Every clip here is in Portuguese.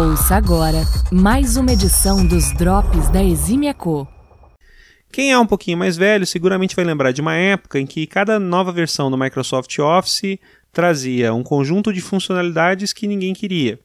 Ouça agora mais uma edição dos Drops da Exímia Co. Quem é um pouquinho mais velho seguramente vai lembrar de uma época em que cada nova versão do Microsoft Office trazia um conjunto de funcionalidades que ninguém queria.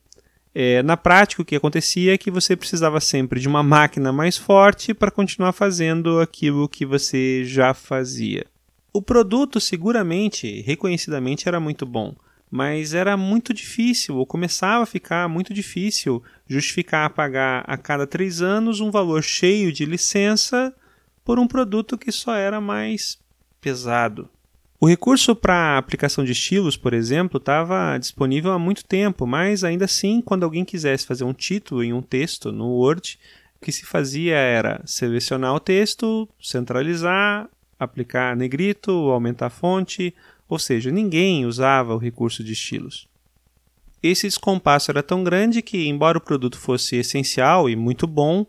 É, na prática, o que acontecia é que você precisava sempre de uma máquina mais forte para continuar fazendo aquilo que você já fazia. O produto seguramente, reconhecidamente, era muito bom, mas era muito difícil, ou começava a ficar muito difícil, justificar pagar a cada três anos um valor cheio de licença por um produto que só era mais pesado. O recurso para aplicação de estilos, por exemplo, estava disponível há muito tempo, mas ainda assim, quando alguém quisesse fazer um título em um texto no Word, o que se fazia era selecionar o texto, centralizar, aplicar negrito, aumentar a fonte, ou seja, ninguém usava o recurso de estilos. Esse descompasso era tão grande que, embora o produto fosse essencial e muito bom,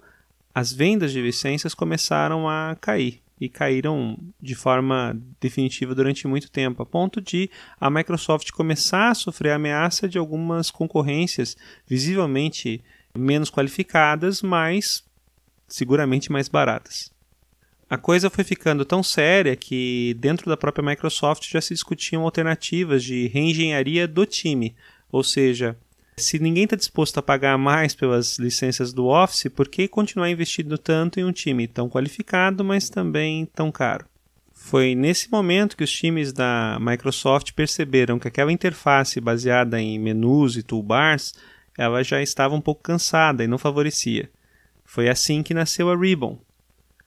as vendas de licenças começaram a cair e caíram de forma definitiva durante muito tempo, a ponto de a Microsoft começar a sofrer a ameaça de algumas concorrências visivelmente menos qualificadas, mas seguramente mais baratas. A coisa foi ficando tão séria que dentro da própria Microsoft já se discutiam alternativas de reengenharia do time, ou seja, se ninguém está disposto a pagar mais pelas licenças do Office, por que continuar investindo tanto em um time tão qualificado, mas também tão caro? Foi nesse momento que os times da Microsoft perceberam que aquela interface baseada em menus e toolbars ela já estava um pouco cansada e não favorecia. Foi assim que nasceu a Ribbon,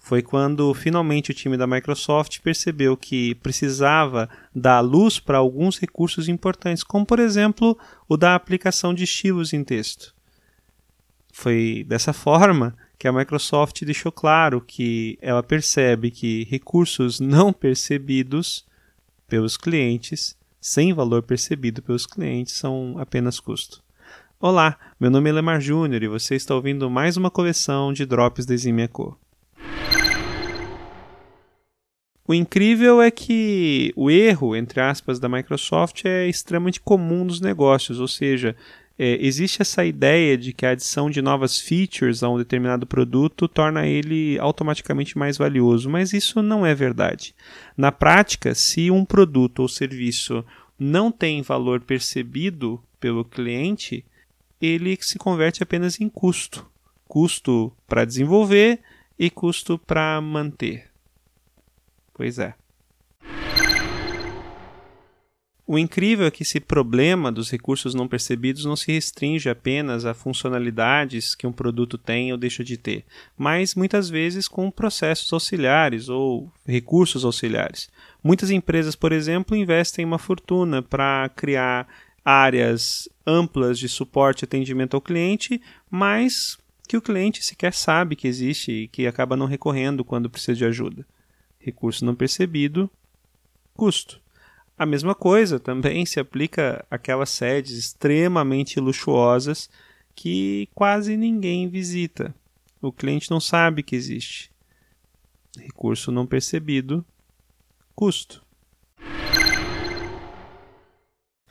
foi quando finalmente o time da Microsoft percebeu que precisava dar luz para alguns recursos importantes, como por exemplo o da aplicação de estilos em texto. Foi dessa forma que a Microsoft deixou claro que ela percebe que recursos não percebidos pelos clientes, sem valor percebido pelos clientes, são apenas custo. Olá, meu nome é Lemar Júnior e você está ouvindo mais uma coleção de Drops da Eximia Co. O incrível é que o erro, entre aspas, da Microsoft é extremamente comum nos negócios, ou seja, é, existe essa ideia de que a adição de novas features a um determinado produto torna ele automaticamente mais valioso, mas isso não é verdade. Na prática, se um produto ou serviço não tem valor percebido pelo cliente, ele se converte apenas em custo. Custo para desenvolver e custo para manter. Pois é. O incrível é que esse problema dos recursos não percebidos não se restringe apenas a funcionalidades que um produto tem ou deixa de ter, mas muitas vezes com processos auxiliares ou recursos auxiliares. Muitas empresas, por exemplo, investem uma fortuna para criar áreas amplas de suporte e atendimento ao cliente, mas que o cliente sequer sabe que existe e que acaba não recorrendo quando precisa de ajuda recurso não percebido, custo. A mesma coisa também se aplica àquelas sedes extremamente luxuosas que quase ninguém visita. O cliente não sabe que existe. Recurso não percebido, custo.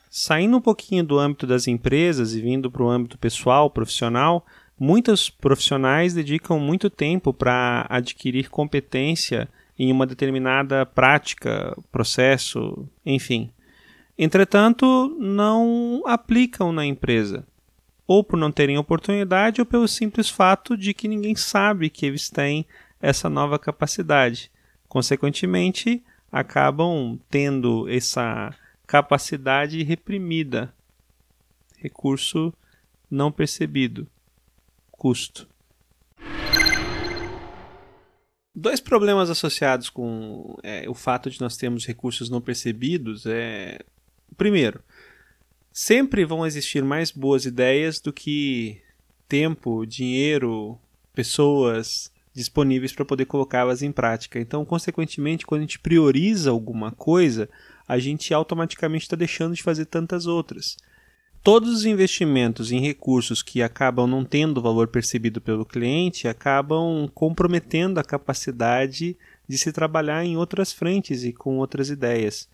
Saindo um pouquinho do âmbito das empresas e vindo para o âmbito pessoal, profissional, muitos profissionais dedicam muito tempo para adquirir competência em uma determinada prática, processo, enfim. Entretanto, não aplicam na empresa, ou por não terem oportunidade, ou pelo simples fato de que ninguém sabe que eles têm essa nova capacidade. Consequentemente, acabam tendo essa capacidade reprimida. Recurso não percebido. Custo. Dois problemas associados com é, o fato de nós termos recursos não percebidos é. Primeiro, sempre vão existir mais boas ideias do que tempo, dinheiro, pessoas disponíveis para poder colocá-las em prática. Então, consequentemente, quando a gente prioriza alguma coisa, a gente automaticamente está deixando de fazer tantas outras todos os investimentos em recursos que acabam não tendo valor percebido pelo cliente acabam comprometendo a capacidade de se trabalhar em outras frentes e com outras ideias.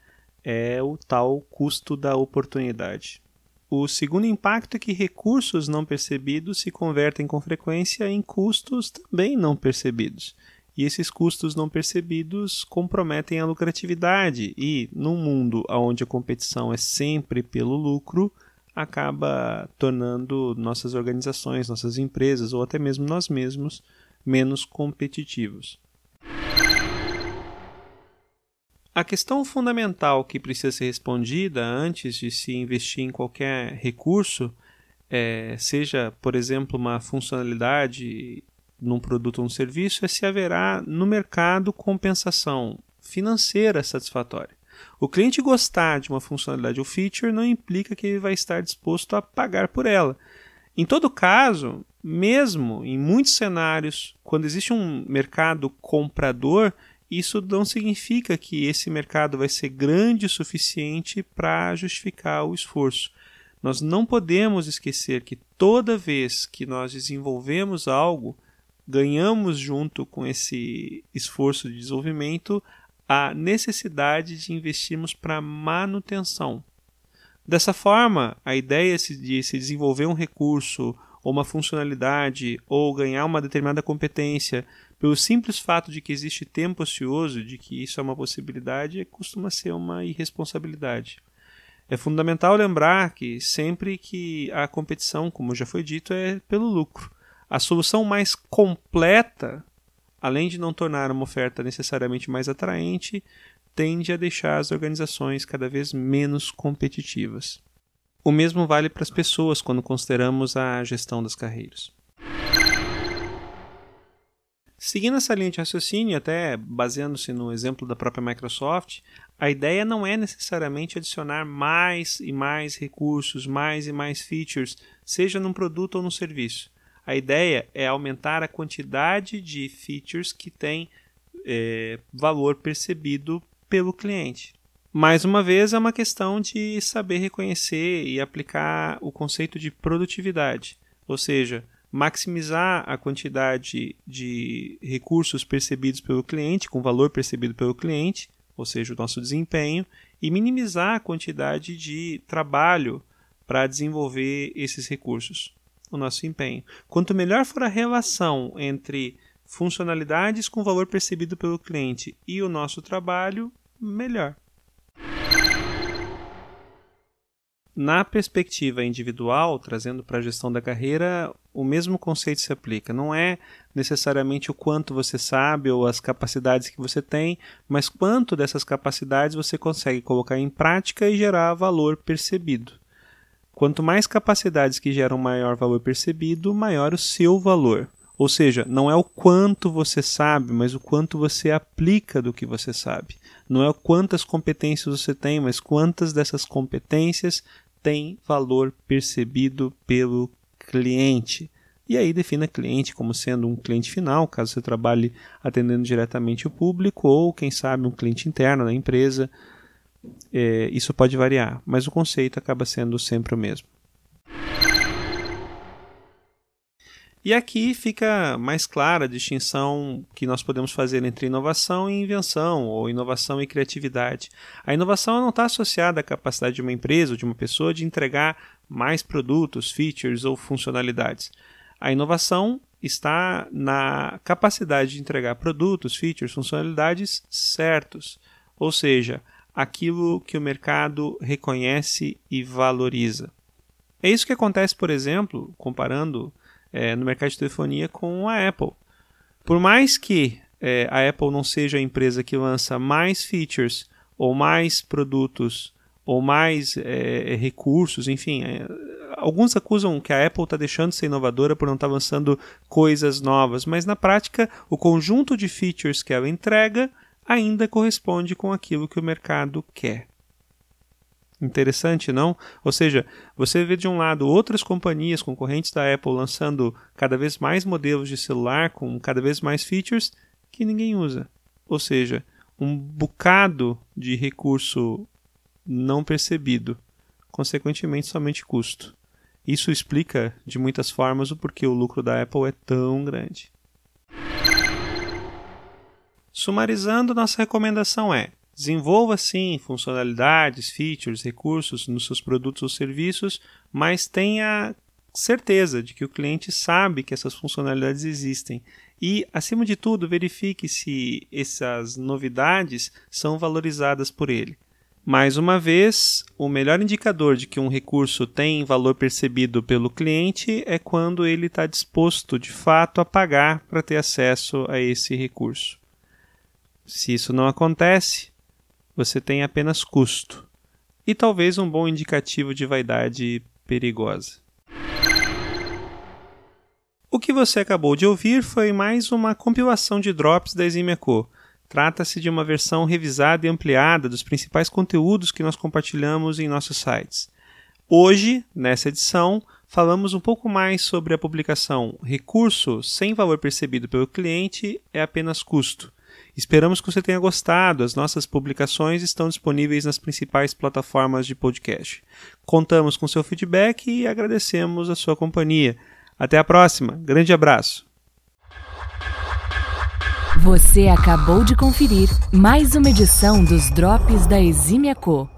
É o tal custo da oportunidade. O segundo impacto é que recursos não percebidos se convertem com frequência em custos também não percebidos. E esses custos não percebidos comprometem a lucratividade, e num mundo onde a competição é sempre pelo lucro, acaba tornando nossas organizações, nossas empresas ou até mesmo nós mesmos menos competitivos. A questão fundamental que precisa ser respondida antes de se investir em qualquer recurso, é, seja, por exemplo, uma funcionalidade num produto ou um serviço, é se haverá no mercado compensação financeira satisfatória. O cliente gostar de uma funcionalidade ou feature não implica que ele vai estar disposto a pagar por ela. Em todo caso, mesmo em muitos cenários, quando existe um mercado comprador, isso não significa que esse mercado vai ser grande o suficiente para justificar o esforço. Nós não podemos esquecer que toda vez que nós desenvolvemos algo, ganhamos junto com esse esforço de desenvolvimento a necessidade de investirmos para manutenção. Dessa forma, a ideia de se desenvolver um recurso ou uma funcionalidade ou ganhar uma determinada competência pelo simples fato de que existe tempo ocioso, de que isso é uma possibilidade, costuma ser uma irresponsabilidade. É fundamental lembrar que sempre que a competição, como já foi dito, é pelo lucro. A solução mais completa, além de não tornar uma oferta necessariamente mais atraente, tende a deixar as organizações cada vez menos competitivas. O mesmo vale para as pessoas quando consideramos a gestão das carreiras. Seguindo essa linha de raciocínio, até baseando-se no exemplo da própria Microsoft, a ideia não é necessariamente adicionar mais e mais recursos, mais e mais features, seja num produto ou num serviço. A ideia é aumentar a quantidade de features que tem é, valor percebido pelo cliente. Mais uma vez, é uma questão de saber reconhecer e aplicar o conceito de produtividade, ou seja, maximizar a quantidade de recursos percebidos pelo cliente, com valor percebido pelo cliente, ou seja, o nosso desempenho, e minimizar a quantidade de trabalho para desenvolver esses recursos, o nosso empenho. Quanto melhor for a relação entre funcionalidades com valor percebido pelo cliente e o nosso trabalho, melhor. Na perspectiva individual, trazendo para a gestão da carreira, o mesmo conceito se aplica. Não é necessariamente o quanto você sabe ou as capacidades que você tem, mas quanto dessas capacidades você consegue colocar em prática e gerar valor percebido. Quanto mais capacidades que geram maior valor percebido, maior o seu valor. Ou seja, não é o quanto você sabe, mas o quanto você aplica do que você sabe. Não é quantas competências você tem, mas quantas dessas competências têm valor percebido pelo cliente. E aí defina cliente como sendo um cliente final, caso você trabalhe atendendo diretamente o público, ou quem sabe um cliente interno da empresa. É, isso pode variar, mas o conceito acaba sendo sempre o mesmo. E aqui fica mais clara a distinção que nós podemos fazer entre inovação e invenção, ou inovação e criatividade. A inovação não está associada à capacidade de uma empresa ou de uma pessoa de entregar mais produtos, features ou funcionalidades. A inovação está na capacidade de entregar produtos, features, funcionalidades certos, ou seja, aquilo que o mercado reconhece e valoriza. É isso que acontece, por exemplo, comparando é, no mercado de telefonia com a Apple. Por mais que é, a Apple não seja a empresa que lança mais features ou mais produtos ou mais é, recursos, enfim, é, alguns acusam que a Apple está deixando de ser inovadora por não estar tá lançando coisas novas, mas na prática o conjunto de features que ela entrega ainda corresponde com aquilo que o mercado quer. Interessante, não? Ou seja, você vê de um lado outras companhias concorrentes da Apple lançando cada vez mais modelos de celular com cada vez mais features que ninguém usa. Ou seja, um bocado de recurso não percebido, consequentemente somente custo. Isso explica de muitas formas o porquê o lucro da Apple é tão grande. Sumarizando, nossa recomendação é: Desenvolva sim funcionalidades, features, recursos nos seus produtos ou serviços, mas tenha certeza de que o cliente sabe que essas funcionalidades existem. E, acima de tudo, verifique se essas novidades são valorizadas por ele. Mais uma vez, o melhor indicador de que um recurso tem valor percebido pelo cliente é quando ele está disposto de fato a pagar para ter acesso a esse recurso. Se isso não acontece, você tem apenas custo e talvez um bom indicativo de vaidade perigosa. O que você acabou de ouvir foi mais uma compilação de drops da Eximia Co Trata-se de uma versão revisada e ampliada dos principais conteúdos que nós compartilhamos em nossos sites. Hoje, nessa edição, falamos um pouco mais sobre a publicação Recurso sem valor percebido pelo cliente é apenas custo. Esperamos que você tenha gostado. As nossas publicações estão disponíveis nas principais plataformas de podcast. Contamos com seu feedback e agradecemos a sua companhia. Até a próxima. Grande abraço. Você acabou de conferir mais uma edição dos Drops da Exímia Co.